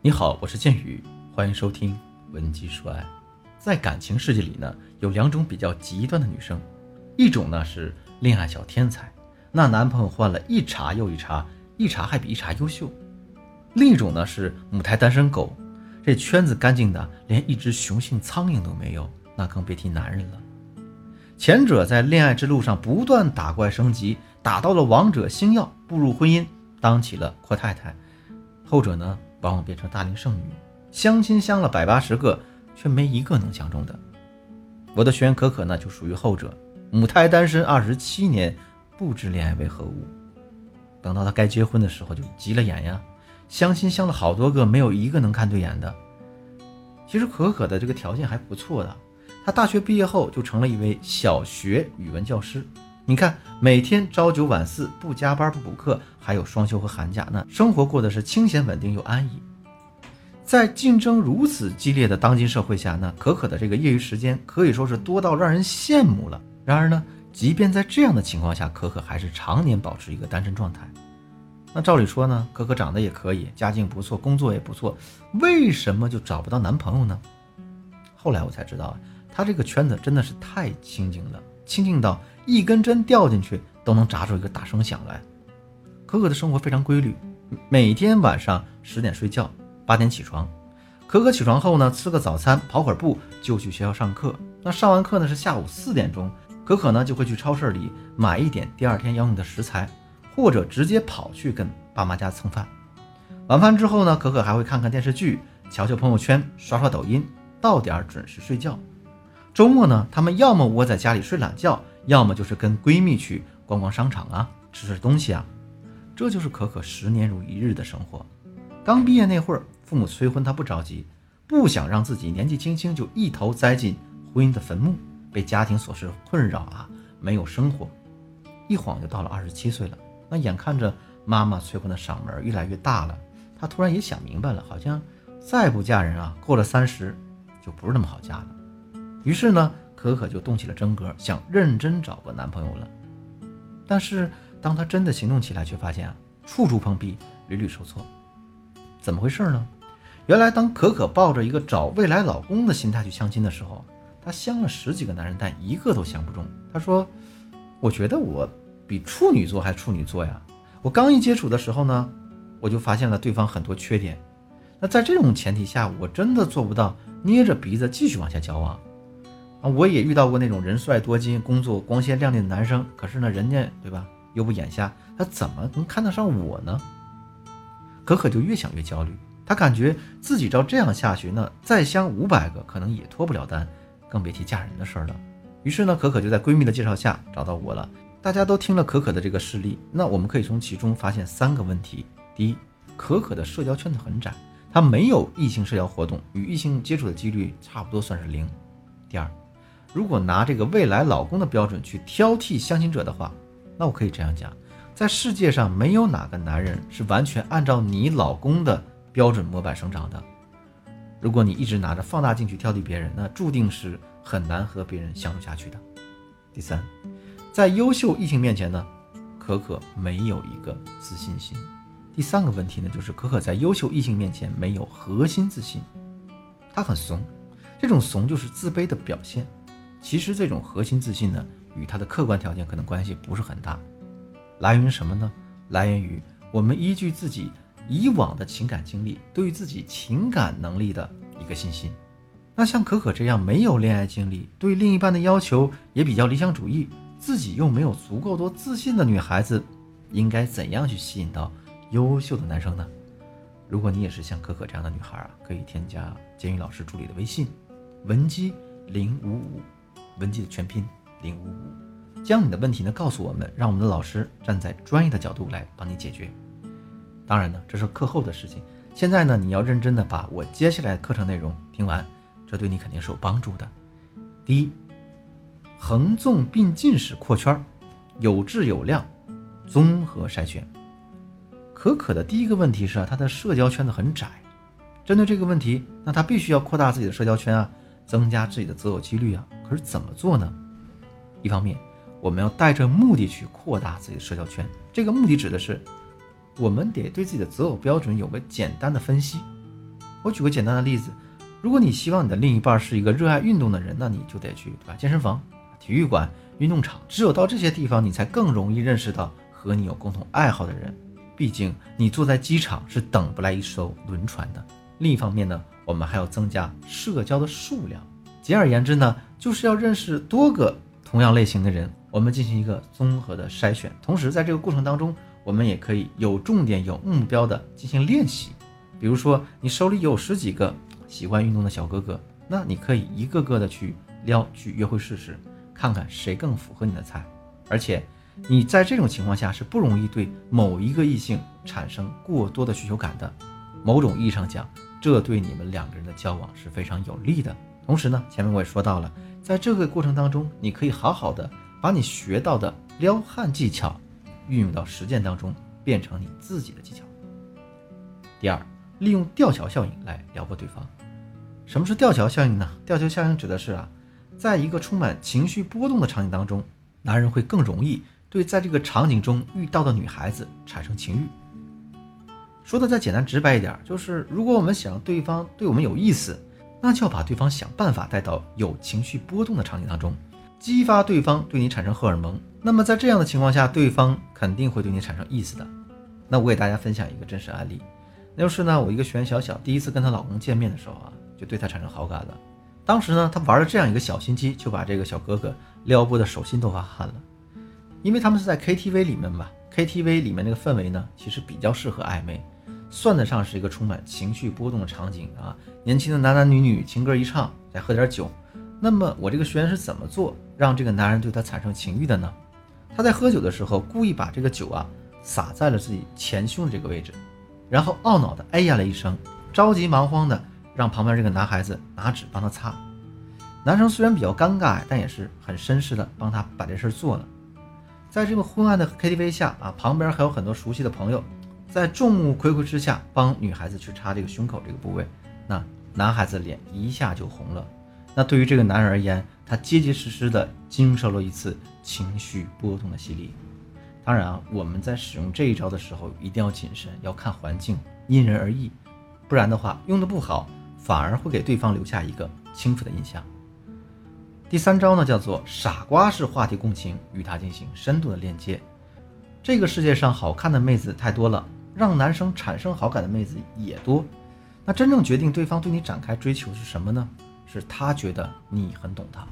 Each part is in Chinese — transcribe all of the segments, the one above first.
你好，我是剑宇，欢迎收听《文姬说爱》。在感情世界里呢，有两种比较极端的女生，一种呢是恋爱小天才，那男朋友换了一茬又一茬，一茬还比一茬优秀；另一种呢是母胎单身狗，这圈子干净的连一只雄性苍蝇都没有，那更别提男人了。前者在恋爱之路上不断打怪升级，打到了王者星耀，步入婚姻，当起了阔太太；后者呢？往往变成大龄剩女，相亲相了百八十个，却没一个能相中的。我的学员可可呢，就属于后者，母胎单身二十七年，不知恋爱为何物。等到她该结婚的时候，就急了眼呀，相亲相了好多个，没有一个能看对眼的。其实可可的这个条件还不错的，她大学毕业后就成了一位小学语文教师。你看，每天朝九晚四，不加班不补课，还有双休和寒假，那生活过得是清闲稳定又安逸。在竞争如此激烈的当今社会下，那可可的这个业余时间可以说是多到让人羡慕了。然而呢，即便在这样的情况下，可可还是常年保持一个单身状态。那照理说呢，可可长得也可以，家境不错，工作也不错，为什么就找不到男朋友呢？后来我才知道啊，她这个圈子真的是太清静了，清静到。一根针掉进去都能扎出一个大声响来。可可的生活非常规律，每天晚上十点睡觉，八点起床。可可起床后呢，吃个早餐，跑会儿步，就去学校上课。那上完课呢是下午四点钟，可可呢就会去超市里买一点第二天要用的食材，或者直接跑去跟爸妈家蹭饭。晚饭之后呢，可可还会看看电视剧，瞧瞧朋友圈，刷刷抖音，到点准时睡觉。周末呢，他们要么窝在家里睡懒觉。要么就是跟闺蜜去逛逛商场啊，吃吃东西啊，这就是可可十年如一日的生活。刚毕业那会儿，父母催婚，她不着急，不想让自己年纪轻轻就一头栽进婚姻的坟墓，被家庭琐事困扰啊，没有生活。一晃就到了二十七岁了，那眼看着妈妈催婚的嗓门越来越大了，她突然也想明白了，好像再不嫁人啊，过了三十就不是那么好嫁了。于是呢。可可就动起了真格，想认真找个男朋友了。但是当她真的行动起来，却发现啊，处处碰壁，屡屡受挫。怎么回事呢？原来当可可抱着一个找未来老公的心态去相亲的时候，她相了十几个男人，但一个都相不中。她说：“我觉得我比处女座还处女座呀！我刚一接触的时候呢，我就发现了对方很多缺点。那在这种前提下，我真的做不到捏着鼻子继续往下交往。”啊，我也遇到过那种人帅多金、工作光鲜亮丽的男生，可是呢，人家对吧，又不眼瞎，他怎么能看得上我呢？可可就越想越焦虑，她感觉自己照这样下去，那再相五百个可能也脱不了单，更别提嫁人的事儿了。于是呢，可可就在闺蜜的介绍下找到我了。大家都听了可可的这个事例，那我们可以从其中发现三个问题：第一，可可的社交圈子很窄，她没有异性社交活动，与异性接触的几率差不多算是零；第二，如果拿这个未来老公的标准去挑剔相亲者的话，那我可以这样讲，在世界上没有哪个男人是完全按照你老公的标准模板生长的。如果你一直拿着放大镜去挑剔别人，那注定是很难和别人相处下去的。第三，在优秀异性面前呢，可可没有一个自信心。第三个问题呢，就是可可在优秀异性面前没有核心自信，她很怂，这种怂就是自卑的表现。其实这种核心自信呢，与他的客观条件可能关系不是很大，来源于什么呢？来源于我们依据自己以往的情感经历，对于自己情感能力的一个信心。那像可可这样没有恋爱经历，对另一半的要求也比较理想主义，自己又没有足够多自信的女孩子，应该怎样去吸引到优秀的男生呢？如果你也是像可可这样的女孩啊，可以添加监狱老师助理的微信，文姬零五五。文姬的全拼零五五，将你的问题呢告诉我们，让我们的老师站在专业的角度来帮你解决。当然呢，这是课后的事情。现在呢，你要认真的把我接下来的课程内容听完，这对你肯定是有帮助的。第一，横纵并进式扩圈，有质有量，综合筛选。可可的第一个问题是啊，他的社交圈子很窄。针对这个问题，那他必须要扩大自己的社交圈啊。增加自己的择偶几率啊，可是怎么做呢？一方面，我们要带着目的去扩大自己的社交圈，这个目的指的是，我们得对自己的择偶标准有个简单的分析。我举个简单的例子，如果你希望你的另一半是一个热爱运动的人，那你就得去对吧？健身房、体育馆、运动场，只有到这些地方，你才更容易认识到和你有共同爱好的人。毕竟你坐在机场是等不来一艘轮船的。另一方面呢，我们还要增加社交的数量。简而言之呢，就是要认识多个同样类型的人，我们进行一个综合的筛选。同时，在这个过程当中，我们也可以有重点、有目标的进行练习。比如说，你手里有十几个喜欢运动的小哥哥，那你可以一个个的去撩，去约会试试，看看谁更符合你的菜。而且，你在这种情况下是不容易对某一个异性产生过多的需求感的。某种意义上讲，这对你们两个人的交往是非常有利的。同时呢，前面我也说到了，在这个过程当中，你可以好好的把你学到的撩汉技巧运用到实践当中，变成你自己的技巧。第二，利用吊桥效应来撩拨对方。什么是吊桥效应呢？吊桥效应指的是啊，在一个充满情绪波动的场景当中，男人会更容易对在这个场景中遇到的女孩子产生情欲。说的再简单直白一点，就是如果我们想让对方对我们有意思，那就要把对方想办法带到有情绪波动的场景当中，激发对方对你产生荷尔蒙。那么在这样的情况下，对方肯定会对你产生意思的。那我给大家分享一个真实案例，那就是呢，我一个学员小小第一次跟她老公见面的时候啊，就对她产生好感了。当时呢，她玩了这样一个小心机，就把这个小哥哥撩拨的手心都发汗了。因为他们是在 KTV 里面吧，KTV 里面那个氛围呢，其实比较适合暧昧。算得上是一个充满情绪波动的场景啊！年轻的男男女女，情歌一唱，再喝点酒。那么我这个学员是怎么做让这个男人对他产生情欲的呢？他在喝酒的时候，故意把这个酒啊洒在了自己前胸的这个位置，然后懊恼的哎呀了一声，着急忙慌的让旁边这个男孩子拿纸帮他擦。男生虽然比较尴尬，但也是很绅士的帮他把这事做了。在这个昏暗的 KTV 下啊，旁边还有很多熟悉的朋友。在众目睽睽之下帮女孩子去擦这个胸口这个部位，那男孩子脸一下就红了。那对于这个男人而言，他结结实实的经受了一次情绪波动的洗礼。当然啊，我们在使用这一招的时候一定要谨慎，要看环境，因人而异，不然的话用的不好，反而会给对方留下一个轻浮的印象。第三招呢，叫做傻瓜式话题共情，与他进行深度的链接。这个世界上好看的妹子太多了。让男生产生好感的妹子也多，那真正决定对方对你展开追求是什么呢？是他觉得你很懂他。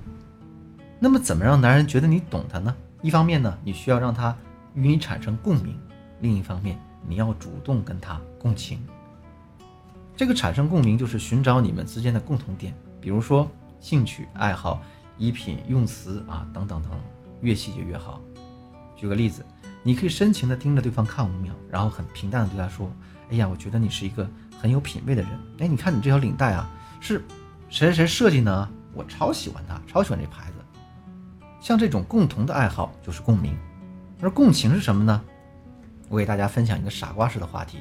那么怎么让男人觉得你懂他呢？一方面呢，你需要让他与你产生共鸣；另一方面，你要主动跟他共情。这个产生共鸣就是寻找你们之间的共同点，比如说兴趣爱好、衣品用词啊等等等，越细节越好。举个例子。你可以深情地盯着对方看五秒，然后很平淡地对他说：“哎呀，我觉得你是一个很有品位的人。哎，你看你这条领带啊，是谁谁谁设计呢？我超喜欢它，超喜欢这牌子。像这种共同的爱好就是共鸣，而共情是什么呢？我给大家分享一个傻瓜式的话题：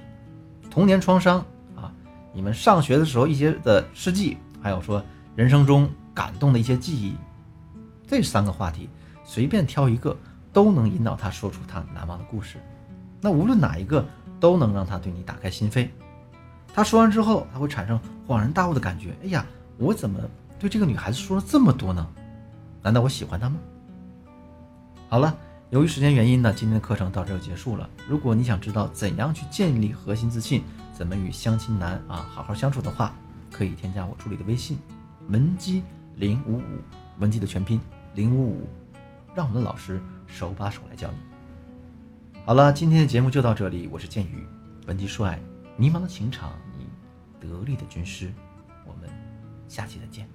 童年创伤啊，你们上学的时候一些的事迹，还有说人生中感动的一些记忆，这三个话题随便挑一个。”都能引导他说出他难忘的故事，那无论哪一个都能让他对你打开心扉。他说完之后，他会产生恍然大悟的感觉。哎呀，我怎么对这个女孩子说了这么多呢？难道我喜欢她吗？好了，由于时间原因呢，今天的课程到这就结束了。如果你想知道怎样去建立核心自信，怎么与相亲男啊好好相处的话，可以添加我助理的微信文姬零五五，文姬的全拼零五五，让我们的老师手把手来教你。好了，今天的节目就到这里。我是剑宇，本期说爱迷茫的情场，你得力的军师。我们下期再见。